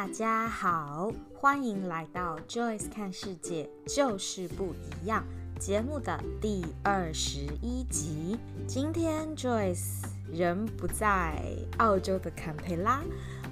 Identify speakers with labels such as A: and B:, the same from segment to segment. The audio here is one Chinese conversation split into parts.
A: 大家好，欢迎来到 Joyce 看世界，就是不一样节目的第二十一集。今天 Joyce 人不在澳洲的坎培拉，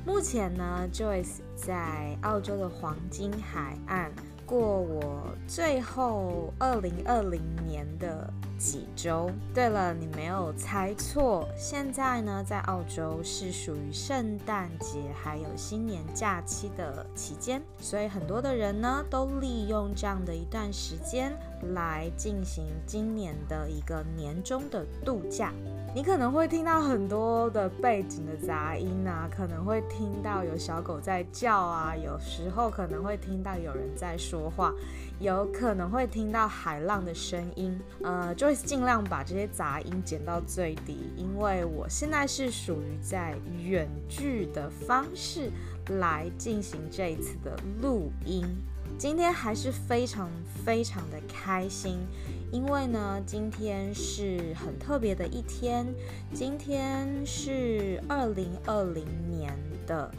A: 目前呢，Joyce 在澳洲的黄金海岸过我最后二零二零年的几周。对了，你没有猜错，现在呢，在澳洲是属于圣诞节还有新年假期的期间，所以很多的人呢都利用这样的一段时间来进行今年的一个年终的度假。你可能会听到很多的背景的杂音啊，可能会听到有小狗在叫啊，有时候可能会听到有人在说话，有可能会听到海浪的声音。呃，就会尽量把这些杂音减到最低，因为我现在是属于在远距的方式来进行这一次的录音。今天还是非常非常的开心。因为呢，今天是很特别的一天，今天是二零二零年的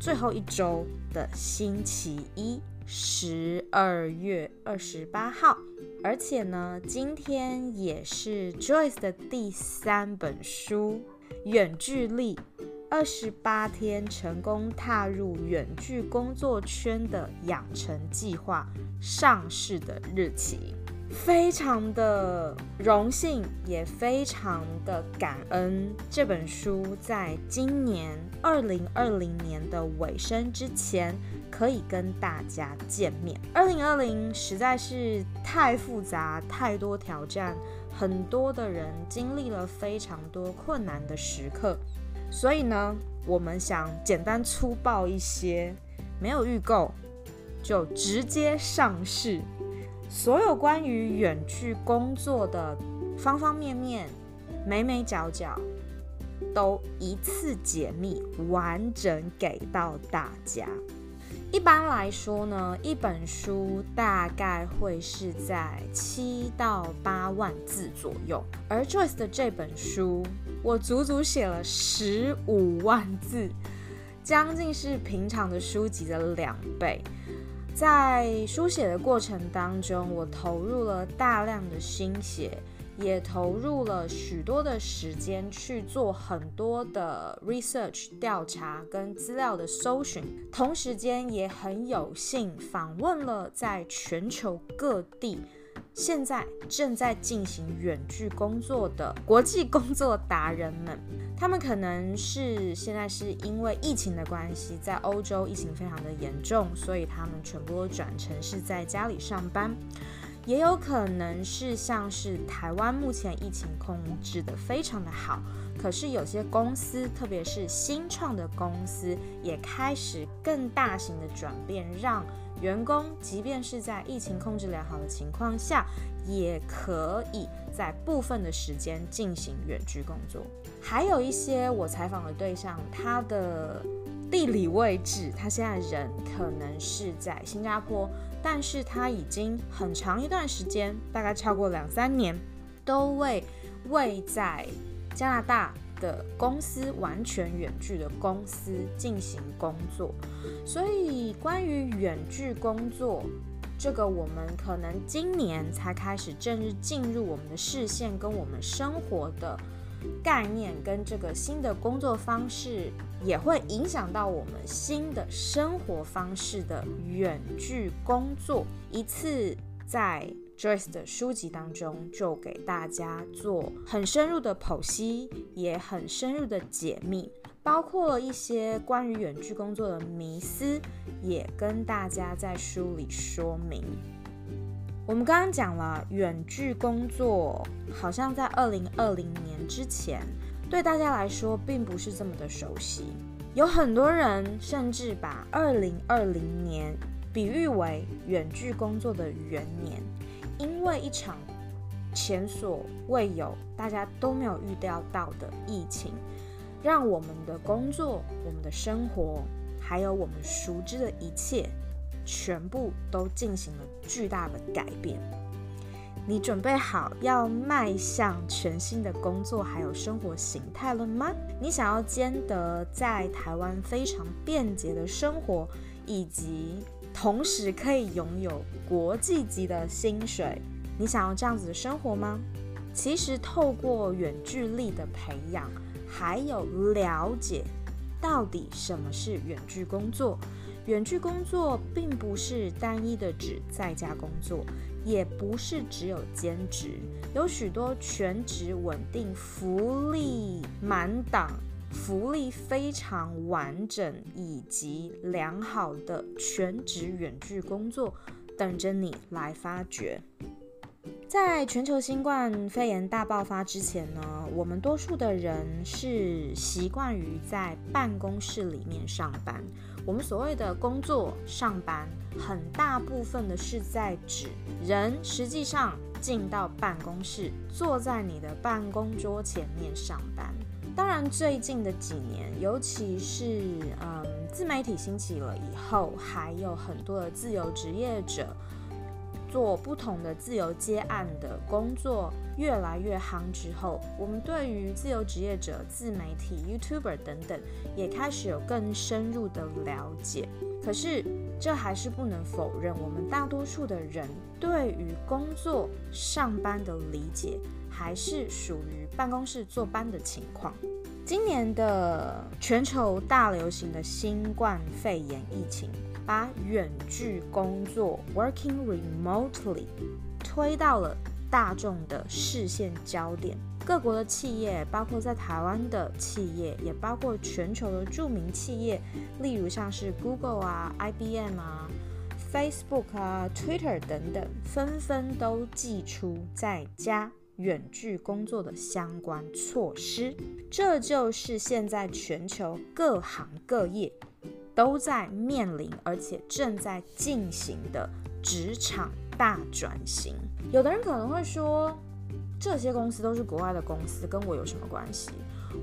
A: 最后一周的星期一，十二月二十八号，而且呢，今天也是 Joyce 的第三本书《远距离二十八天成功踏入远距工作圈的养成计划》上市的日期。非常的荣幸，也非常的感恩，这本书在今年二零二零年的尾声之前，可以跟大家见面。二零二零实在是太复杂，太多挑战，很多的人经历了非常多困难的时刻，所以呢，我们想简单粗暴一些，没有预购，就直接上市。所有关于远距工作的方方面面、每每角角，都一次解密，完整给到大家。一般来说呢，一本书大概会是在七到八万字左右，而 Joyce 的这本书，我足足写了十五万字，将近是平常的书籍的两倍。在书写的过程当中，我投入了大量的心血，也投入了许多的时间去做很多的 research 调查跟资料的搜寻，同时间也很有幸访问了在全球各地。现在正在进行远距工作的国际工作达人们，他们可能是现在是因为疫情的关系，在欧洲疫情非常的严重，所以他们全部都转成是在家里上班。也有可能是像是台湾目前疫情控制得非常的好，可是有些公司，特别是新创的公司，也开始更大型的转变，让。员工即便是在疫情控制良好的情况下，也可以在部分的时间进行远距工作。还有一些我采访的对象，他的地理位置，他现在人可能是在新加坡，但是他已经很长一段时间，大概超过两三年，都为位在加拿大。的公司完全远距的公司进行工作，所以关于远距工作这个，我们可能今年才开始正式进入我们的视线，跟我们生活的概念，跟这个新的工作方式，也会影响到我们新的生活方式的远距工作，一次在。Joyce 的书籍当中，就给大家做很深入的剖析，也很深入的解密，包括了一些关于远距工作的迷思，也跟大家在书里说明。我们刚刚讲了，远距工作好像在二零二零年之前，对大家来说并不是这么的熟悉，有很多人甚至把二零二零年比喻为远距工作的元年。因为一场前所未有、大家都没有预料到的疫情，让我们的工作、我们的生活，还有我们熟知的一切，全部都进行了巨大的改变。你准备好要迈向全新的工作还有生活形态了吗？你想要兼得在台湾非常便捷的生活，以及同时可以拥有国际级的薪水，你想要这样子的生活吗？其实透过远距离的培养，还有了解到底什么是远距工作。远距工作并不是单一的指在家工作，也不是只有兼职，有许多全职稳定、福利满档、福利非常完整以及良好的全职远距工作等着你来发掘。在全球新冠肺炎大爆发之前呢，我们多数的人是习惯于在办公室里面上班。我们所谓的工作上班，很大部分的是在指人实际上进到办公室，坐在你的办公桌前面上班。当然，最近的几年，尤其是嗯自媒体兴起了以后，还有很多的自由职业者。做不同的自由接案的工作越来越夯之后，我们对于自由职业者、自媒体、YouTuber 等等也开始有更深入的了解。可是，这还是不能否认，我们大多数的人对于工作上班的理解，还是属于办公室坐班的情况。今年的全球大流行的新冠肺炎疫情，把远距工作 （working remotely） 推到了大众的视线焦点。各国的企业，包括在台湾的企业，也包括全球的著名企业，例如像是 Google 啊、IBM 啊、Facebook 啊、Twitter 等等，纷纷都祭出在家远距工作的相关措施。这就是现在全球各行各业。都在面临，而且正在进行的职场大转型。有的人可能会说，这些公司都是国外的公司，跟我有什么关系？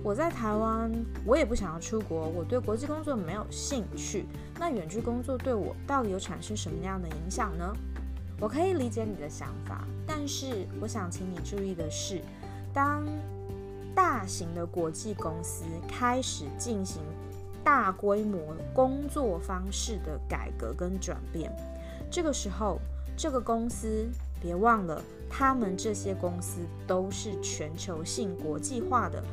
A: 我在台湾，我也不想要出国，我对国际工作没有兴趣。那远距工作对我到底有产生什么样的影响呢？我可以理解你的想法，但是我想请你注意的是，当大型的国际公司开始进行。大规模工作方式的改革跟转变，这个时候，这个公司别忘了，他们这些公司都是全球性国际化的，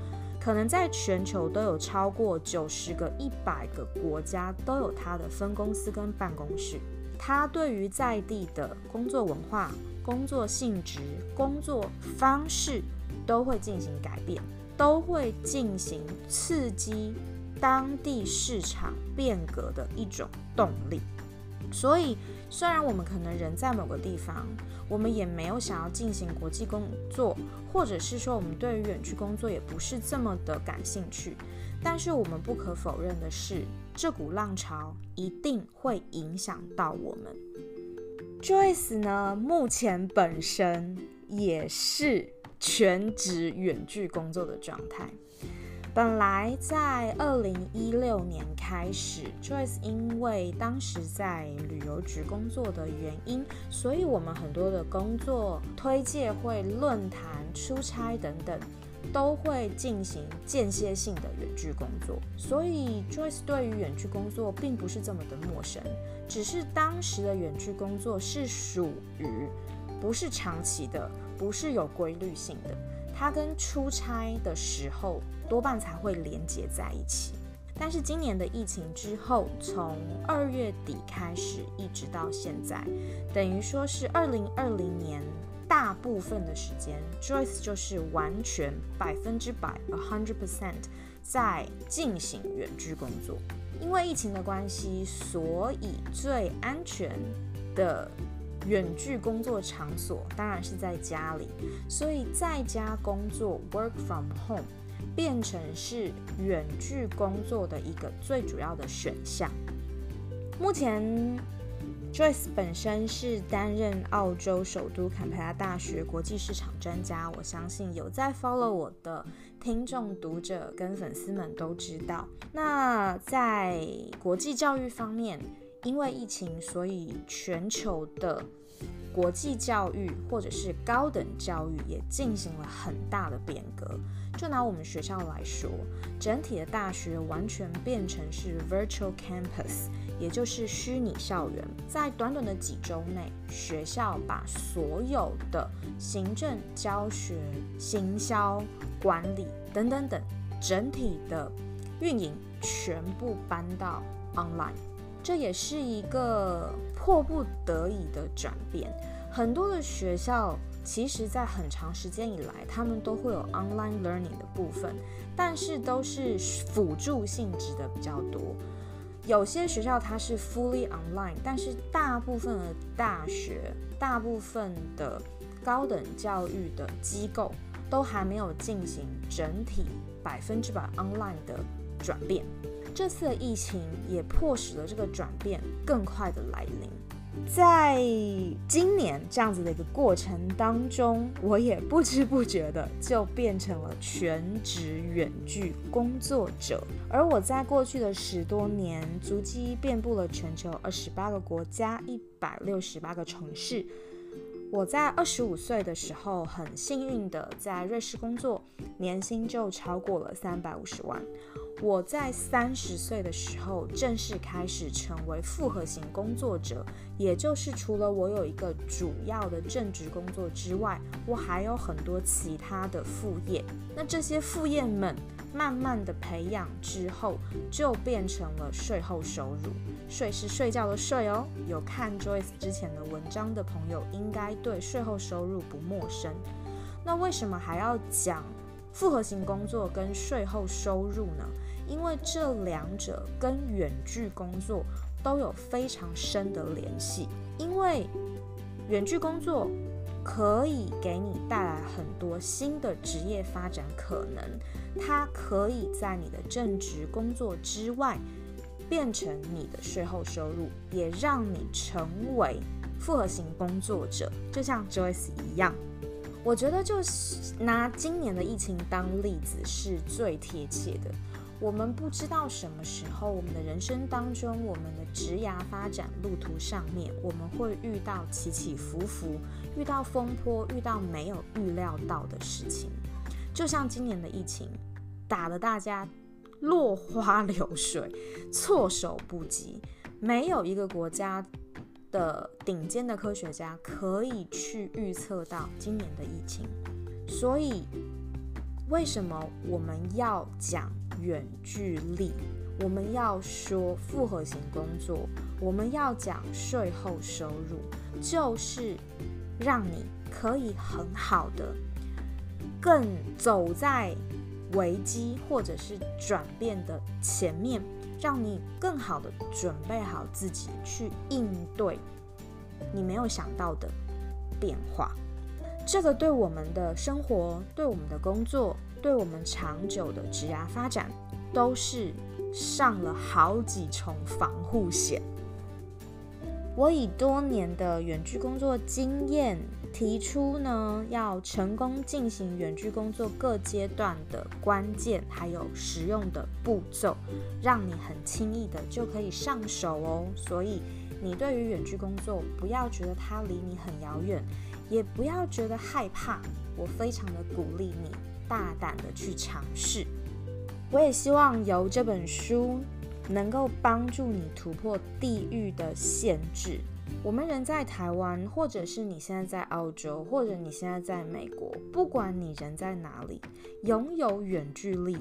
A: 可能在全球都有超过九十个、一百个国家都有它的分公司跟办公室。它对于在地的工作文化、工作性质、工作方式都会进行改变，都会进行刺激。当地市场变革的一种动力，所以虽然我们可能人在某个地方，我们也没有想要进行国际工作，或者是说我们对于远距工作也不是这么的感兴趣，但是我们不可否认的是，这股浪潮一定会影响到我们。Joyce 呢，目前本身也是全职远距工作的状态。本来在二零一六年开始，Joyce 因为当时在旅游局工作的原因，所以我们很多的工作推介会、论坛、出差等等，都会进行间歇性的远距工作。所以 Joyce 对于远距工作并不是这么的陌生，只是当时的远距工作是属于不是长期的，不是有规律性的。它跟出差的时候多半才会连接在一起，但是今年的疫情之后，从二月底开始一直到现在，等于说是二零二零年大部分的时间，Joyce 就是完全百分之百 a hundred percent 在进行远距工作。因为疫情的关系，所以最安全的。远距工作场所当然是在家里，所以在家工作 （work from home） 变成是远距工作的一个最主要的选项。目前，Joyce 本身是担任澳洲首都坎培拉大学国际市场专家，我相信有在 follow 我的听众、读者跟粉丝们都知道。那在国际教育方面，因为疫情，所以全球的国际教育或者是高等教育也进行了很大的变革。就拿我们学校来说，整体的大学完全变成是 virtual campus，也就是虚拟校园。在短短的几周内，学校把所有的行政、教学、行销、管理等等等整体的运营全部搬到 online。这也是一个迫不得已的转变。很多的学校。其实，在很长时间以来，他们都会有 online learning 的部分，但是都是辅助性质的比较多。有些学校它是 fully online，但是大部分的大学、大部分的高等教育的机构都还没有进行整体百分之百 online 的转变。这次的疫情也迫使了这个转变更快的来临。在今年这样子的一个过程当中，我也不知不觉的就变成了全职远距工作者。而我在过去的十多年，足迹遍布了全球二十八个国家，一百六十八个城市。我在二十五岁的时候，很幸运的在瑞士工作，年薪就超过了三百五十万。我在三十岁的时候正式开始成为复合型工作者，也就是除了我有一个主要的正职工作之外，我还有很多其他的副业。那这些副业们慢慢的培养之后，就变成了税后收入。税是睡觉的税哦。有看 Joyce 之前的文章的朋友，应该对税后收入不陌生。那为什么还要讲复合型工作跟税后收入呢？因为这两者跟远距工作都有非常深的联系，因为远距工作可以给你带来很多新的职业发展可能，它可以在你的正职工作之外变成你的税后收入，也让你成为复合型工作者，就像 Joyce 一样。我觉得就拿今年的疫情当例子是最贴切的。我们不知道什么时候，我们的人生当中，我们的职涯发展路途上面，我们会遇到起起伏伏，遇到风波，遇到没有预料到的事情。就像今年的疫情，打得大家落花流水，措手不及。没有一个国家的顶尖的科学家可以去预测到今年的疫情。所以，为什么我们要讲？远距离，我们要说复合型工作，我们要讲税后收入，就是让你可以很好的更走在危机或者是转变的前面，让你更好的准备好自己去应对你没有想到的变化。这个对我们的生活，对我们的工作。对我们长久的职涯发展，都是上了好几重防护险。我以多年的远距工作经验，提出呢，要成功进行远距工作各阶段的关键，还有实用的步骤，让你很轻易的就可以上手哦。所以，你对于远距工作，不要觉得它离你很遥远，也不要觉得害怕，我非常的鼓励你。大胆的去尝试，我也希望由这本书能够帮助你突破地域的限制。我们人在台湾，或者是你现在在澳洲，或者你现在在美国，不管你人在哪里，拥有远距离，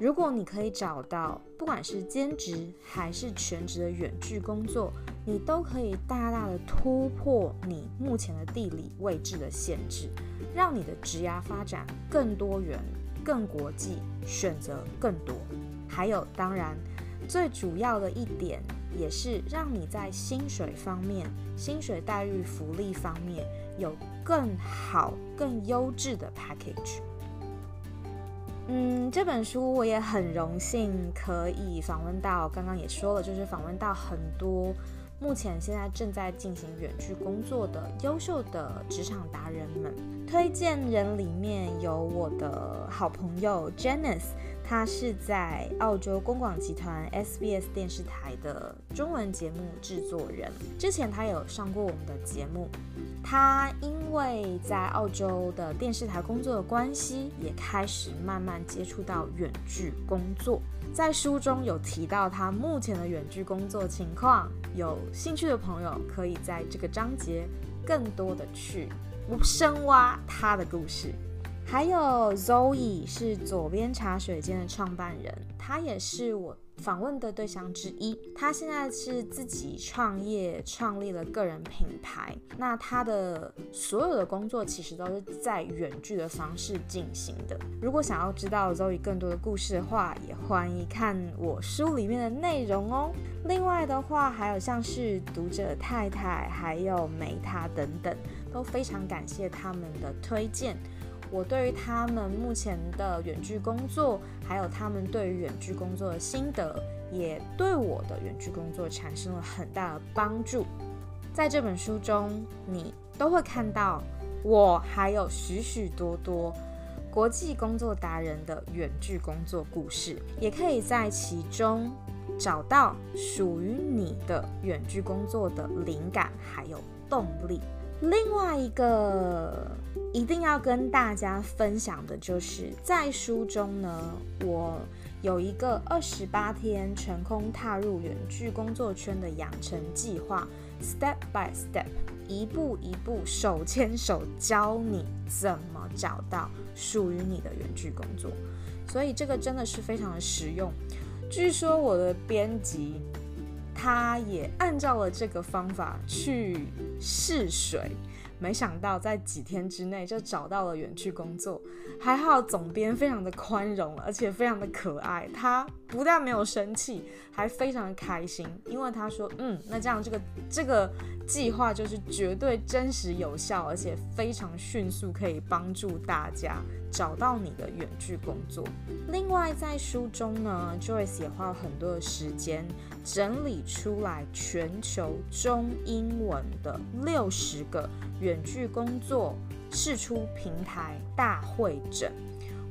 A: 如果你可以找到，不管是兼职还是全职的远距工作，你都可以大大的突破你目前的地理位置的限制。让你的职涯发展更多元、更国际，选择更多。还有，当然最主要的一点，也是让你在薪水方面、薪水待遇、福利方面有更好、更优质的 package。嗯，这本书我也很荣幸可以访问到，刚刚也说了，就是访问到很多目前现在正在进行远距工作的优秀的职场达人们。推荐人里面有我的好朋友 Janice，他是在澳洲公广集团 SBS 电视台的中文节目制作人。之前他有上过我们的节目。他因为在澳洲的电视台工作的关系，也开始慢慢接触到远距工作。在书中有提到他目前的远距工作情况，有兴趣的朋友可以在这个章节更多的去深挖他的故事。还有 Zoe 是左边茶水间的创办人，她也是我访问的对象之一。她现在是自己创业，创立了个人品牌。那她的所有的工作其实都是在远距的方式进行的。如果想要知道 Zoe 更多的故事的话，也欢迎看我书里面的内容哦。另外的话，还有像是读者太太，还有梅塔等等，都非常感谢他们的推荐。我对于他们目前的远距工作，还有他们对于远距工作的心得，也对我的远距工作产生了很大的帮助。在这本书中，你都会看到我还有许许多多国际工作达人的远距工作故事，也可以在其中找到属于你的远距工作的灵感还有动力。另外一个一定要跟大家分享的就是，在书中呢，我有一个二十八天成功踏入远距工作圈的养成计划，Step by Step，一步一步手牵手教你怎么找到属于你的远距工作。所以这个真的是非常的实用。据说我的编辑。他也按照了这个方法去试水，没想到在几天之内就找到了远距工作。还好总编非常的宽容，而且非常的可爱。他不但没有生气，还非常的开心，因为他说：“嗯，那这样这个这个计划就是绝对真实有效，而且非常迅速，可以帮助大家找到你的远距工作。”另外，在书中呢，Joyce 也花了很多的时间。整理出来全球中英文的六十个远距工作试出平台大会诊，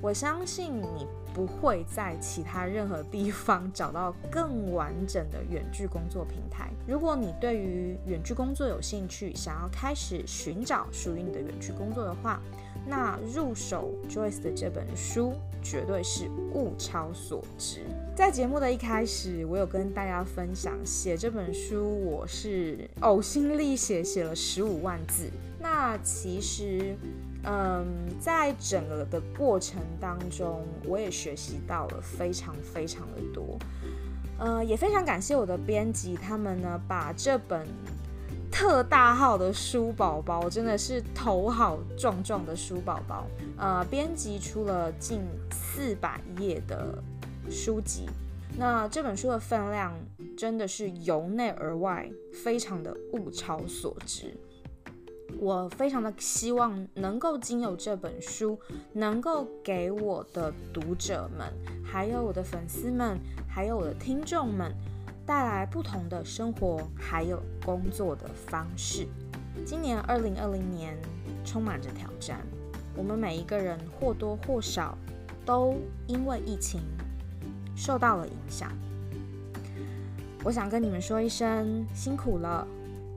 A: 我相信你不会在其他任何地方 找到更完整的远距工作平台。如果你对于远距工作有兴趣，想要开始寻找属于你的远距工作的话，那入手 Joyce 的这本书。绝对是物超所值。在节目的一开始，我有跟大家分享，写这本书我是呕心沥血写了十五万字。那其实，嗯，在整个的过程当中，我也学习到了非常非常的多。呃，也非常感谢我的编辑，他们呢把这本。特大号的书宝宝，真的是头好壮壮的书宝宝。呃，编辑出了近四百页的书籍，那这本书的分量真的是由内而外，非常的物超所值。我非常的希望能够经由这本书，能够给我的读者们，还有我的粉丝们，还有我的听众们。带来不同的生活还有工作的方式。今年二零二零年充满着挑战，我们每一个人或多或少都因为疫情受到了影响。我想跟你们说一声辛苦了，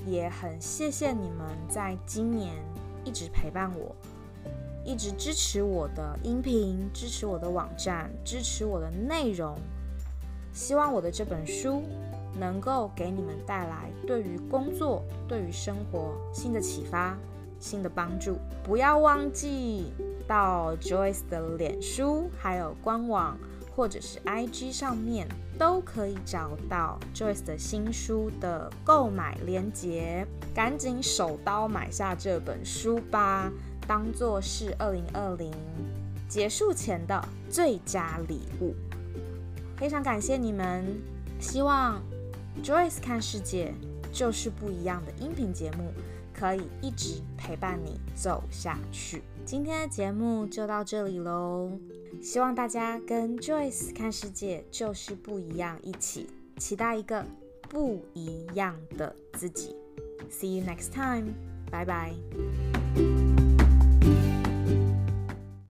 A: 也很谢谢你们在今年一直陪伴我，一直支持我的音频，支持我的网站，支持我的内容。希望我的这本书能够给你们带来对于工作、对于生活新的启发、新的帮助。不要忘记到 Joyce 的脸书、还有官网或者是 IG 上面，都可以找到 Joyce 的新书的购买链接。赶紧手刀买下这本书吧，当做是2020结束前的最佳礼物。非常感谢你们，希望 Joyce 看世界就是不一样的音频节目可以一直陪伴你走下去。今天的节目就到这里喽，希望大家跟 Joyce 看世界就是不一样，一起期待一个不一样的自己。See you next time，拜拜。